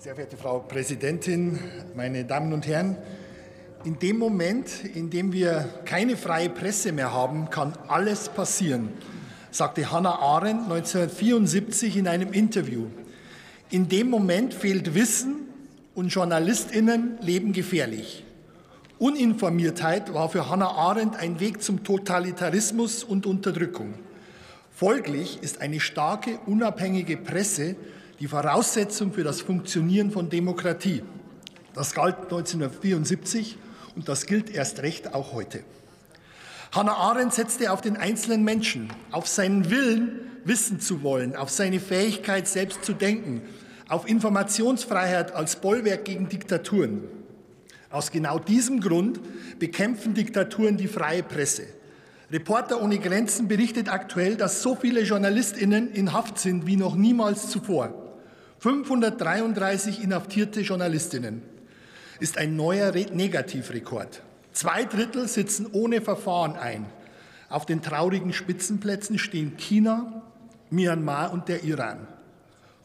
Sehr verehrte Frau Präsidentin, meine Damen und Herren, in dem Moment, in dem wir keine freie Presse mehr haben, kann alles passieren, sagte Hannah Arendt 1974 in einem Interview. In dem Moment fehlt Wissen und Journalistinnen leben gefährlich. Uninformiertheit war für Hannah Arendt ein Weg zum Totalitarismus und Unterdrückung. Folglich ist eine starke, unabhängige Presse die Voraussetzung für das Funktionieren von Demokratie. Das galt 1974 und das gilt erst recht auch heute. Hannah Arendt setzte auf den einzelnen Menschen, auf seinen Willen, wissen zu wollen, auf seine Fähigkeit, selbst zu denken, auf Informationsfreiheit als Bollwerk gegen Diktaturen. Aus genau diesem Grund bekämpfen Diktaturen die freie Presse. Reporter ohne Grenzen berichtet aktuell, dass so viele Journalistinnen in Haft sind wie noch niemals zuvor. 533 inhaftierte Journalistinnen ist ein neuer Negativrekord. Zwei Drittel sitzen ohne Verfahren ein. Auf den traurigen Spitzenplätzen stehen China, Myanmar und der Iran.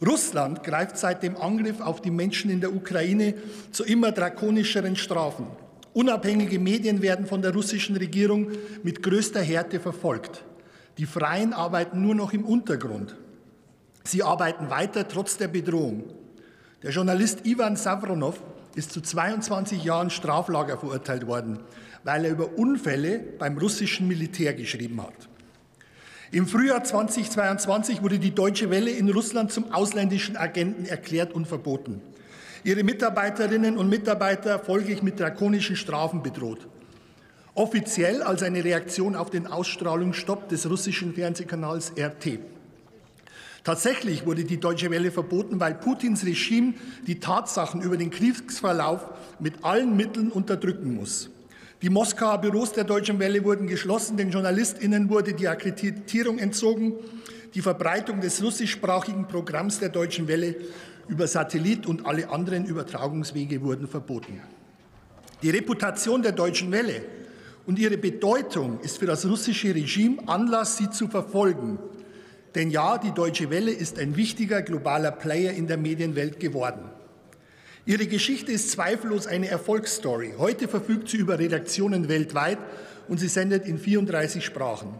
Russland greift seit dem Angriff auf die Menschen in der Ukraine zu immer drakonischeren Strafen. Unabhängige Medien werden von der russischen Regierung mit größter Härte verfolgt. Die Freien arbeiten nur noch im Untergrund. Sie arbeiten weiter trotz der Bedrohung. Der Journalist Ivan Savronov ist zu 22 Jahren Straflager verurteilt worden, weil er über Unfälle beim russischen Militär geschrieben hat. Im Frühjahr 2022 wurde die Deutsche Welle in Russland zum ausländischen Agenten erklärt und verboten. Ihre Mitarbeiterinnen und Mitarbeiter folglich mit drakonischen Strafen bedroht. Offiziell als eine Reaktion auf den Ausstrahlungsstopp des russischen Fernsehkanals RT. Tatsächlich wurde die Deutsche Welle verboten, weil Putins Regime die Tatsachen über den Kriegsverlauf mit allen Mitteln unterdrücken muss. Die Moskauer Büros der Deutschen Welle wurden geschlossen, den JournalistInnen wurde die Akkreditierung entzogen, die Verbreitung des russischsprachigen Programms der Deutschen Welle über Satellit und alle anderen Übertragungswege wurden verboten. Die Reputation der Deutschen Welle und ihre Bedeutung ist für das russische Regime Anlass, sie zu verfolgen. Denn ja, die Deutsche Welle ist ein wichtiger globaler Player in der Medienwelt geworden. Ihre Geschichte ist zweifellos eine Erfolgsstory. Heute verfügt sie über Redaktionen weltweit und sie sendet in 34 Sprachen.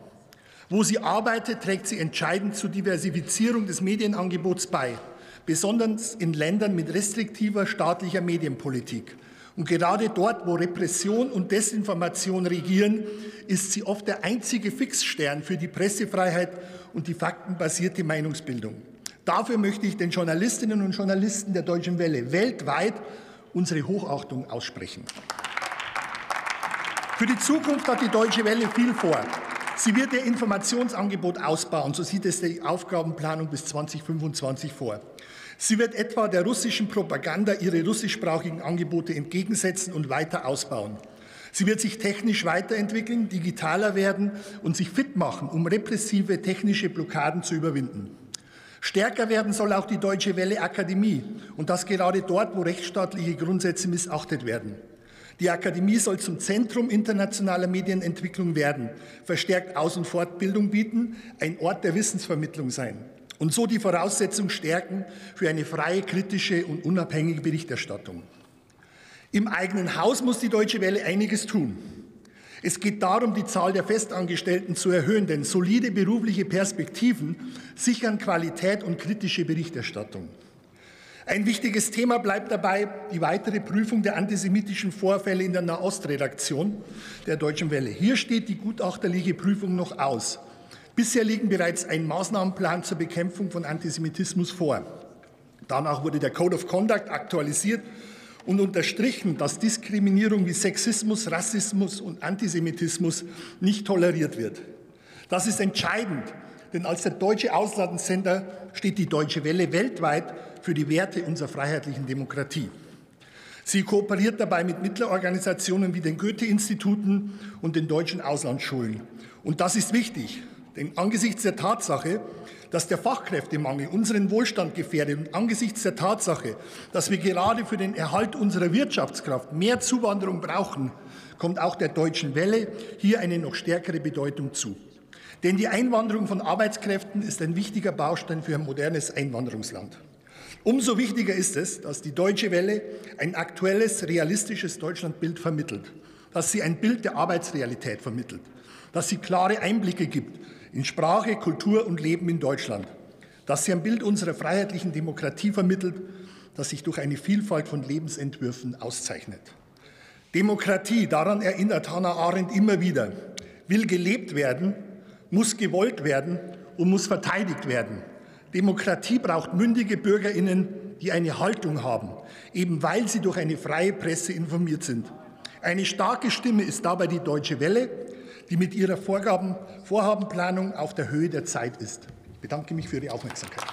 Wo sie arbeitet, trägt sie entscheidend zur Diversifizierung des Medienangebots bei, besonders in Ländern mit restriktiver staatlicher Medienpolitik. Und gerade dort, wo Repression und Desinformation regieren, ist sie oft der einzige Fixstern für die Pressefreiheit und die faktenbasierte Meinungsbildung. Dafür möchte ich den Journalistinnen und Journalisten der Deutschen Welle weltweit unsere Hochachtung aussprechen. Für die Zukunft hat die Deutsche Welle viel vor. Sie wird ihr Informationsangebot ausbauen, so sieht es die Aufgabenplanung bis 2025 vor. Sie wird etwa der russischen Propaganda ihre russischsprachigen Angebote entgegensetzen und weiter ausbauen. Sie wird sich technisch weiterentwickeln, digitaler werden und sich fit machen, um repressive technische Blockaden zu überwinden. Stärker werden soll auch die Deutsche Welle Akademie und das gerade dort, wo rechtsstaatliche Grundsätze missachtet werden. Die Akademie soll zum Zentrum internationaler Medienentwicklung werden, verstärkt Aus- und Fortbildung bieten, ein Ort der Wissensvermittlung sein und so die Voraussetzung stärken für eine freie, kritische und unabhängige Berichterstattung. Im eigenen Haus muss die Deutsche Welle einiges tun. Es geht darum, die Zahl der Festangestellten zu erhöhen, denn solide berufliche Perspektiven sichern Qualität und kritische Berichterstattung. Ein wichtiges Thema bleibt dabei die weitere Prüfung der antisemitischen Vorfälle in der Nahostredaktion der Deutschen Welle. Hier steht die gutachterliche Prüfung noch aus. Bisher liegen bereits ein Maßnahmenplan zur Bekämpfung von Antisemitismus vor. Danach wurde der Code of Conduct aktualisiert und unterstrichen, dass Diskriminierung wie Sexismus, Rassismus und Antisemitismus nicht toleriert wird. Das ist entscheidend, denn als der deutsche Auslandssender steht die Deutsche Welle weltweit für die Werte unserer freiheitlichen Demokratie. Sie kooperiert dabei mit Mittlerorganisationen wie den Goethe-Instituten und den deutschen Auslandsschulen. Und das ist wichtig, denn angesichts der Tatsache, dass der Fachkräftemangel unseren Wohlstand gefährdet und angesichts der Tatsache, dass wir gerade für den Erhalt unserer Wirtschaftskraft mehr Zuwanderung brauchen, kommt auch der deutschen Welle hier eine noch stärkere Bedeutung zu. Denn die Einwanderung von Arbeitskräften ist ein wichtiger Baustein für ein modernes Einwanderungsland. Umso wichtiger ist es, dass die Deutsche Welle ein aktuelles, realistisches Deutschlandbild vermittelt, dass sie ein Bild der Arbeitsrealität vermittelt, dass sie klare Einblicke gibt in Sprache, Kultur und Leben in Deutschland, dass sie ein Bild unserer freiheitlichen Demokratie vermittelt, das sich durch eine Vielfalt von Lebensentwürfen auszeichnet. Demokratie, daran erinnert Hannah Arendt immer wieder, will gelebt werden, muss gewollt werden und muss verteidigt werden. Demokratie braucht mündige Bürgerinnen, die eine Haltung haben, eben weil sie durch eine freie Presse informiert sind. Eine starke Stimme ist dabei die Deutsche Welle, die mit ihrer Vorgaben, Vorhabenplanung auf der Höhe der Zeit ist. Ich bedanke mich für Ihre Aufmerksamkeit.